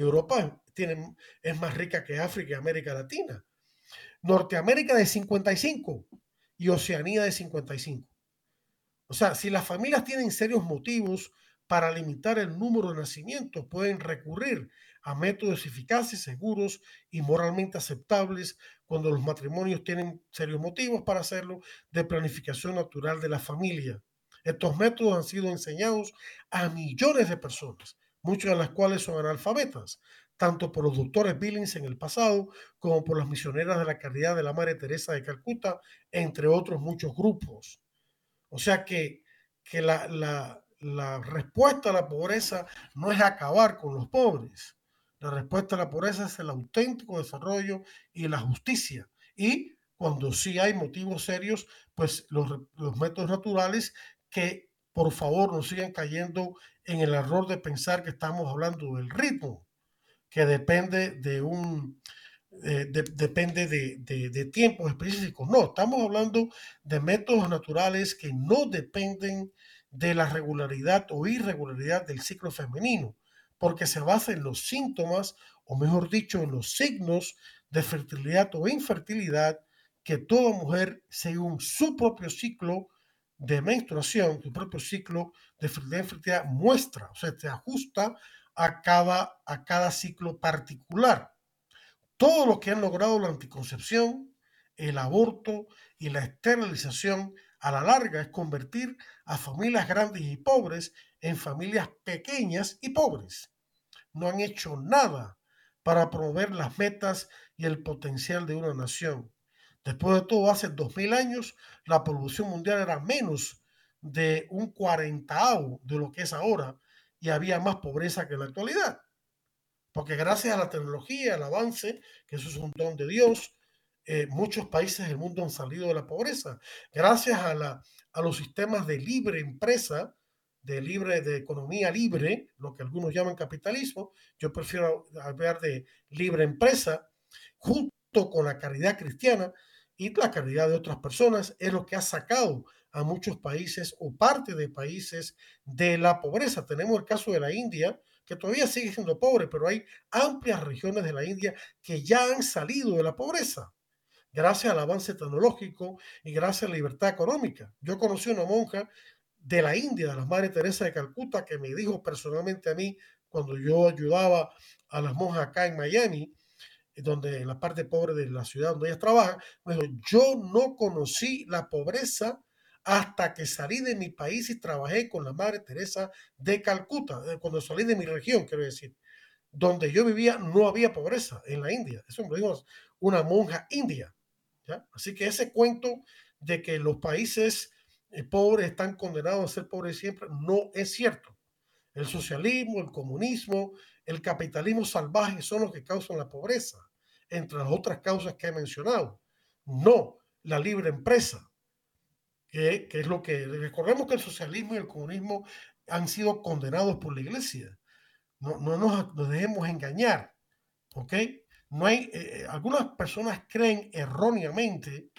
Europa tiene, es más rica que África y América Latina. Norteamérica de 55 y Oceanía de 55. O sea, si las familias tienen serios motivos para limitar el número de nacimientos, pueden recurrir a métodos eficaces, seguros y moralmente aceptables cuando los matrimonios tienen serios motivos para hacerlo de planificación natural de la familia. Estos métodos han sido enseñados a millones de personas, muchas de las cuales son analfabetas, tanto por los doctores Billings en el pasado como por las misioneras de la caridad de la Madre Teresa de Calcuta, entre otros muchos grupos. O sea que, que la, la, la respuesta a la pobreza no es acabar con los pobres, la respuesta a la pobreza es el auténtico desarrollo y la justicia. Y cuando sí hay motivos serios, pues los, métodos naturales que por favor no sigan cayendo en el error de pensar que estamos hablando del ritmo, que depende de un, eh, depende de, de, tiempos específicos. No, estamos hablando de métodos naturales que no dependen de la regularidad o irregularidad del ciclo femenino porque se basa en los síntomas, o mejor dicho, en los signos de fertilidad o infertilidad que toda mujer, según su propio ciclo de menstruación, su propio ciclo de fertilidad muestra, o sea, se ajusta a cada, a cada ciclo particular. Todo lo que han logrado la anticoncepción, el aborto y la esterilización a la larga es convertir a familias grandes y pobres en familias pequeñas y pobres. No han hecho nada para promover las metas y el potencial de una nación. Después de todo, hace dos mil años la población mundial era menos de un cuarentavo de lo que es ahora y había más pobreza que en la actualidad. Porque gracias a la tecnología, al avance, que eso es un don de Dios, eh, muchos países del mundo han salido de la pobreza. Gracias a, la, a los sistemas de libre empresa, de libre, de economía libre, lo que algunos llaman capitalismo, yo prefiero hablar de libre empresa, junto con la caridad cristiana y la caridad de otras personas, es lo que ha sacado a muchos países o parte de países de la pobreza. Tenemos el caso de la India, que todavía sigue siendo pobre, pero hay amplias regiones de la India que ya han salido de la pobreza gracias al avance tecnológico y gracias a la libertad económica. Yo conocí una monja de la India, de la Madre Teresa de Calcuta, que me dijo personalmente a mí cuando yo ayudaba a las monjas acá en Miami, donde la parte pobre de la ciudad donde ellas trabajan, me yo no conocí la pobreza hasta que salí de mi país y trabajé con la Madre Teresa de Calcuta, cuando salí de mi región, quiero decir, donde yo vivía no había pobreza en la India. Eso me dijo una monja india. Así que ese cuento de que los países eh, pobres están condenados a ser pobres siempre, no es cierto. El socialismo, el comunismo, el capitalismo salvaje son los que causan la pobreza. Entre las otras causas que he mencionado. No la libre empresa, que, es lo que recordemos que el socialismo y el comunismo han sido condenados por la iglesia. No, no nos, dejemos engañar, ¿ok? No hay, eh, algunas personas creen erróneamente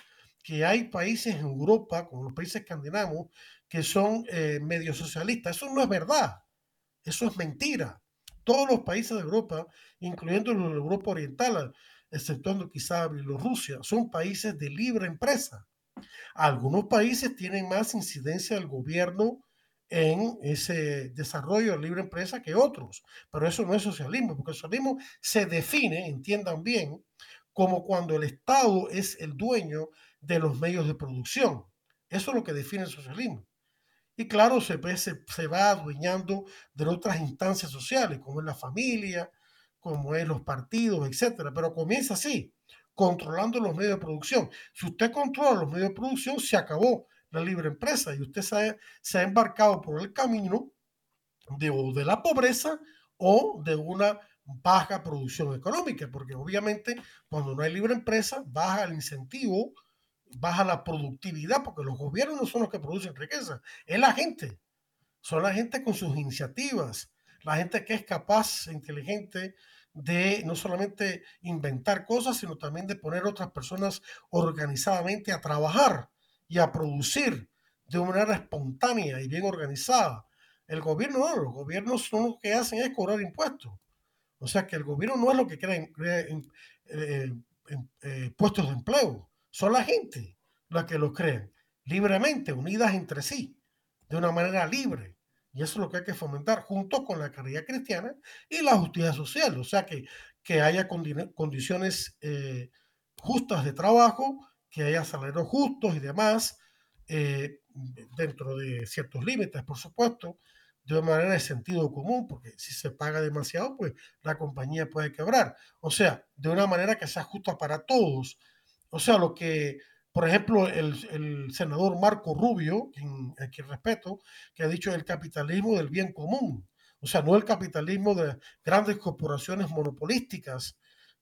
que hay países en Europa, como los países escandinavos, que son eh, medio socialistas. Eso no es verdad. Eso es mentira. Todos los países de Europa, incluyendo la Europa Oriental, exceptuando quizá Bielorrusia, son países de libre empresa. Algunos países tienen más incidencia del gobierno en ese desarrollo de libre empresa que otros, pero eso no es socialismo, porque el socialismo se define, entiendan bien, como cuando el Estado es el dueño de los medios de producción. Eso es lo que define el socialismo. Y claro, se, se, va adueñando de otras instancias sociales, como es la familia, como es los partidos, etcétera. Pero comienza así, controlando los medios de producción. Si usted controla los medios de producción, se acabó la libre empresa y usted se ha, embarcado por el camino de, de la pobreza o de una baja producción económica, porque obviamente cuando no hay libre empresa, baja el incentivo baja la productividad, porque los gobiernos no son los que producen riqueza, es la gente. Son la gente con sus iniciativas, la gente que es capaz, inteligente, de no solamente inventar cosas, sino también de poner otras personas organizadamente a trabajar y a producir de una manera espontánea y bien organizada. El gobierno no, los gobiernos son lo que hacen es cobrar impuestos. O sea que el gobierno no es lo que crea, eh, eh, puestos de empleo son la gente las que los crean, libremente, unidas entre sí, de una manera libre. Y eso es lo que hay que fomentar junto con la caridad cristiana y la justicia social. O sea, que, que haya condiciones eh, justas de trabajo, que haya salarios justos y demás, eh, dentro de ciertos límites, por supuesto, de una manera de sentido común, porque si se paga demasiado, pues la compañía puede quebrar. O sea, de una manera que sea justa para todos o sea, lo que, por ejemplo, el, senador Marco Rubio, quien, respeto, que ha dicho el capitalismo del bien común. O sea, no el capitalismo de grandes corporaciones monopolísticas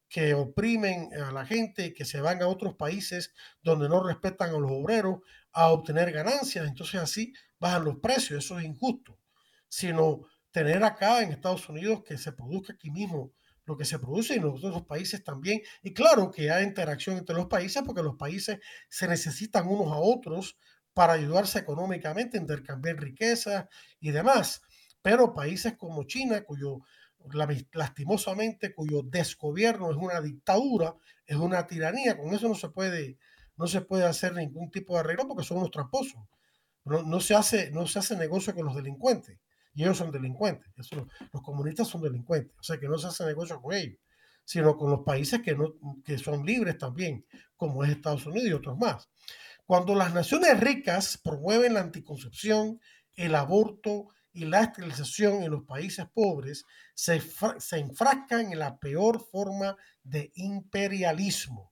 que oprimen a la gente, que se van a otros países donde no respetan a los obreros a obtener ganancias. Entonces así bajan los precios. Eso es injusto. Sino tener acá en Estados Unidos que se produzca aquí mismo lo que se produce en los otros países también. Y claro que hay interacción entre los países porque los países se necesitan unos a otros para ayudarse económicamente, intercambiar riquezas y demás. Pero países como China, cuyo lastimosamente cuyo desgobierno es una dictadura, es una tiranía, con eso no se puede, no se puede hacer ningún tipo de arreglo porque son unos tramposos. No, no, se hace, no se hace negocio con los delincuentes y ellos son delincuentes. los comunistas son delincuentes, o sea que no se hace negocio con ellos, sino con los países que, no, que son libres también, como es Estados Unidos y otros más. Cuando las naciones ricas promueven la anticoncepción, el aborto y la esterilización en los países pobres, se, se enfrascan en la peor forma de imperialismo.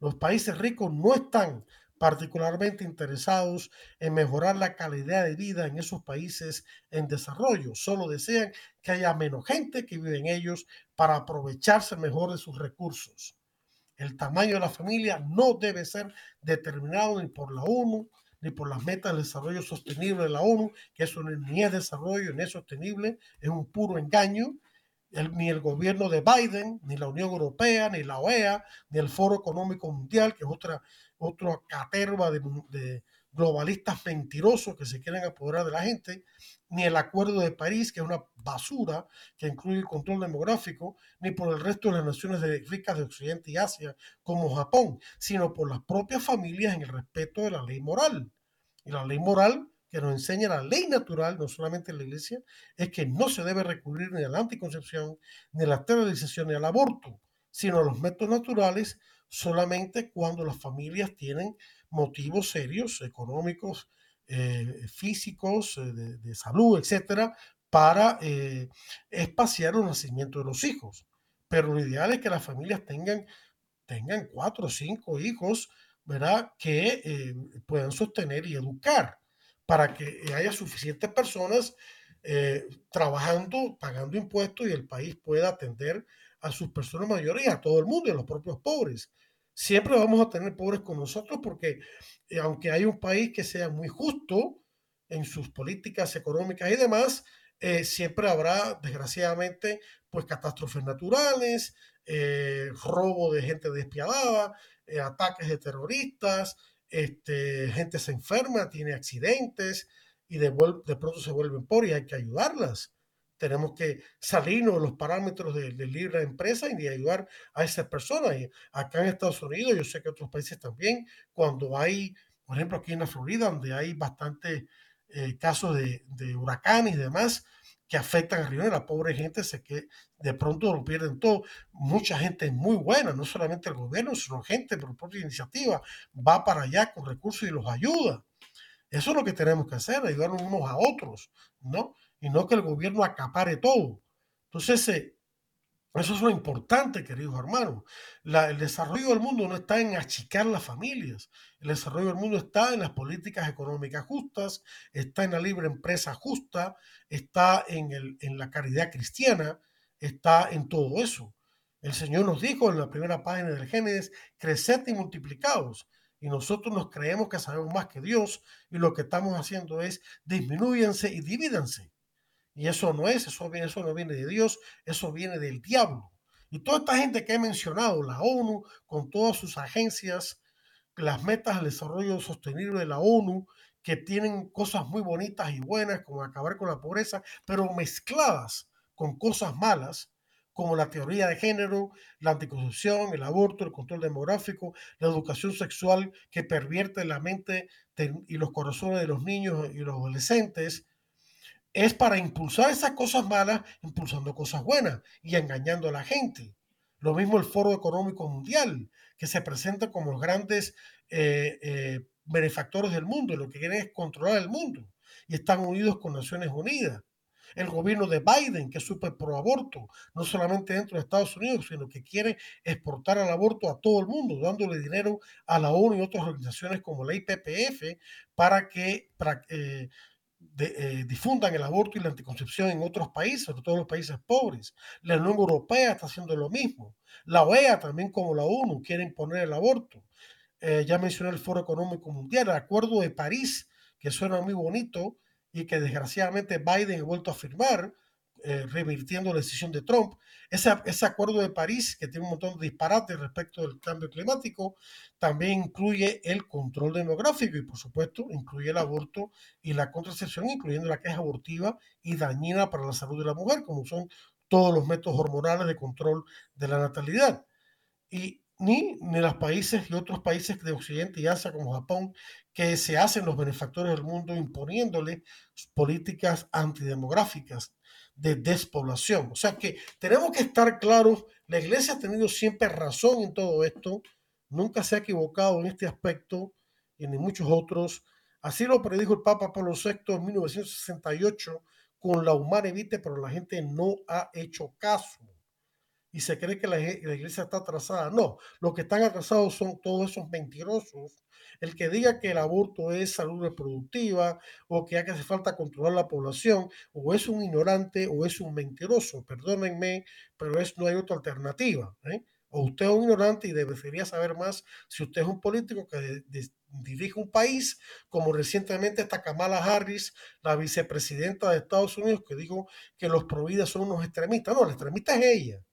Los países ricos no están particularmente interesados en mejorar la calidad de vida en esos países en desarrollo. Solo desean que haya menos gente que vive en ellos para aprovecharse mejor de sus recursos. El tamaño de la familia no debe ser determinado ni por la ONU ni por las metas de desarrollo sostenible de la ONU, que eso ni es desarrollo ni es sostenible, es un puro engaño ni el gobierno de Biden, ni la Unión Europea, ni la OEA, ni el Foro Económico Mundial, que es otra, otra caterva de, globalistas mentirosos que se quieren apoderar de la gente, ni el Acuerdo de París, que es una basura que incluye el control demográfico, ni por el resto de las naciones ricas de Occidente y Asia, como Japón, sino por las propias familias en el respeto de la ley moral. Y la ley moral que nos enseña la ley natural, no solamente en la iglesia, es que no se debe recurrir ni a la anticoncepción, ni a la esterilización, ni al aborto, sino a los métodos naturales solamente cuando las familias tienen motivos serios, económicos, eh, físicos, eh, de, salud, etcétera, para eh, espaciar el nacimiento de los hijos. Pero lo ideal es que las familias tengan, tengan cuatro o cinco hijos, ¿verdad?, que puedan sostener y educar para que haya suficientes personas trabajando, pagando impuestos y el país pueda atender a sus personas mayores y a todo el mundo y a los propios pobres. Siempre vamos a tener pobres con nosotros porque eh, aunque hay un país que sea muy justo en sus políticas económicas y demás, eh, siempre habrá, desgraciadamente, pues catástrofes naturales, eh, robo de gente despiadada, ataques de terroristas, este, gente se enferma, tiene accidentes y de, de pronto se vuelven pobres y hay que ayudarlas tenemos que salirnos de los parámetros de, libre empresa y ayudar a esas personas. Y acá en Estados Unidos, yo sé que otros países también, cuando hay, por ejemplo, aquí en la Florida, donde hay bastantes eh, casos de, de, huracanes y demás que afectan a Río, la pobre gente se que de pronto lo pierden todo. Mucha gente muy buena, no solamente el gobierno, sino gente por propia iniciativa, va para allá con recursos y los ayuda. Eso es lo que tenemos que hacer, ayudarnos unos a otros, ¿no? Y no que el gobierno acapare todo. Entonces, eh, eso es lo importante, queridos hermanos. el desarrollo del mundo no está en achicar las familias. El desarrollo del mundo está en las políticas económicas justas, está en la libre empresa justa, está en, el, en la caridad cristiana, está en todo eso. El Señor nos dijo en la primera página del Génesis, creced y multiplicados. Y nosotros nos creemos que sabemos más que Dios y lo que estamos haciendo es disminuyanse y divídanse. Y eso no es, eso, eso no viene de Dios, eso viene del diablo. Y toda esta gente que he mencionado, la ONU, con todas sus agencias, las metas del desarrollo sostenible de la ONU, que tienen cosas muy bonitas y buenas, como acabar con la pobreza, pero mezcladas con cosas malas, como la teoría de género, la anticoncepción, el aborto, el control demográfico, la educación sexual que pervierte la mente y los corazones de los niños y los adolescentes, es para impulsar esas cosas malas, impulsando cosas buenas y engañando a la gente. Lo mismo el Foro Económico Mundial, que se presenta como los grandes eh, eh, benefactores del mundo, lo que quieren es controlar el mundo y están unidos con Naciones Unidas. El gobierno de Biden, que es súper pro aborto, no solamente dentro de Estados Unidos, sino que quiere exportar el aborto a todo el mundo, dándole dinero a la ONU y otras organizaciones como la IPPF para que eh, eh, difundan el aborto y la anticoncepción en otros países, sobre todo los países pobres. La Unión Europea está haciendo lo mismo. La OEA, también como la ONU, quiere imponer el aborto. Eh, ya mencioné el Foro Económico Mundial, el Acuerdo de París, que suena muy bonito y que desgraciadamente Biden ha vuelto a firmar, eh, revirtiendo la decisión de Trump. Ese, ese acuerdo de París, que tiene un montón de disparates respecto del cambio climático, también incluye el control demográfico y, por supuesto, incluye el aborto y la contracepción, incluyendo la que es abortiva y dañina para la salud de la mujer, como son todos los métodos hormonales de control de la natalidad. Y ni, ni los países y otros países de Occidente y Asia como Japón, que se hacen los benefactores del mundo imponiéndole políticas antidemográficas de despoblación. O sea que tenemos que estar claros, la iglesia ha tenido siempre razón en todo esto, nunca se ha equivocado en este aspecto y en muchos otros. Así lo predijo el Papa Pablo VI en 1968 con la humana evite, pero la gente no ha hecho caso y se cree que la, iglesia está atrasada. No, los que están atrasados son todos esos mentirosos. El que diga que el aborto es salud reproductiva o que hace falta controlar la población, o es un ignorante o es un mentiroso. Perdónenme, pero es, no hay otra alternativa. ¿eh? O usted es un ignorante y debería saber más si usted es un político que dirige un país, como recientemente está Kamala Harris, la vicepresidenta de Estados Unidos, que dijo que los prohibidos son unos extremistas. No, la extremista es ella.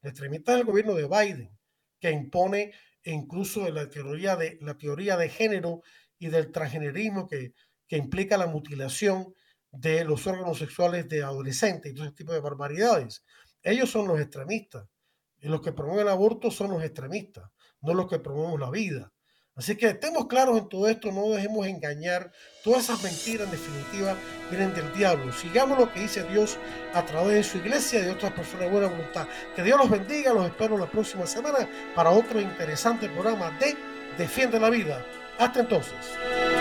La extremista es el gobierno de Biden, que impone incluso la teoría de, la teoría de género y del transgenerismo que, que implica la mutilación de los órganos sexuales de adolescentes y todo ese tipo de barbaridades. Ellos son los extremistas. Y los que promueven el aborto son los extremistas, no los que promueven la vida. Así que estemos claros en todo esto, no dejemos engañar. Todas esas mentiras en definitiva vienen del diablo. Sigamos lo que dice Dios a través de su iglesia y de otras personas de buena voluntad. Que Dios los bendiga, los espero la próxima semana para otro interesante programa de Defiende la Vida. Hasta entonces.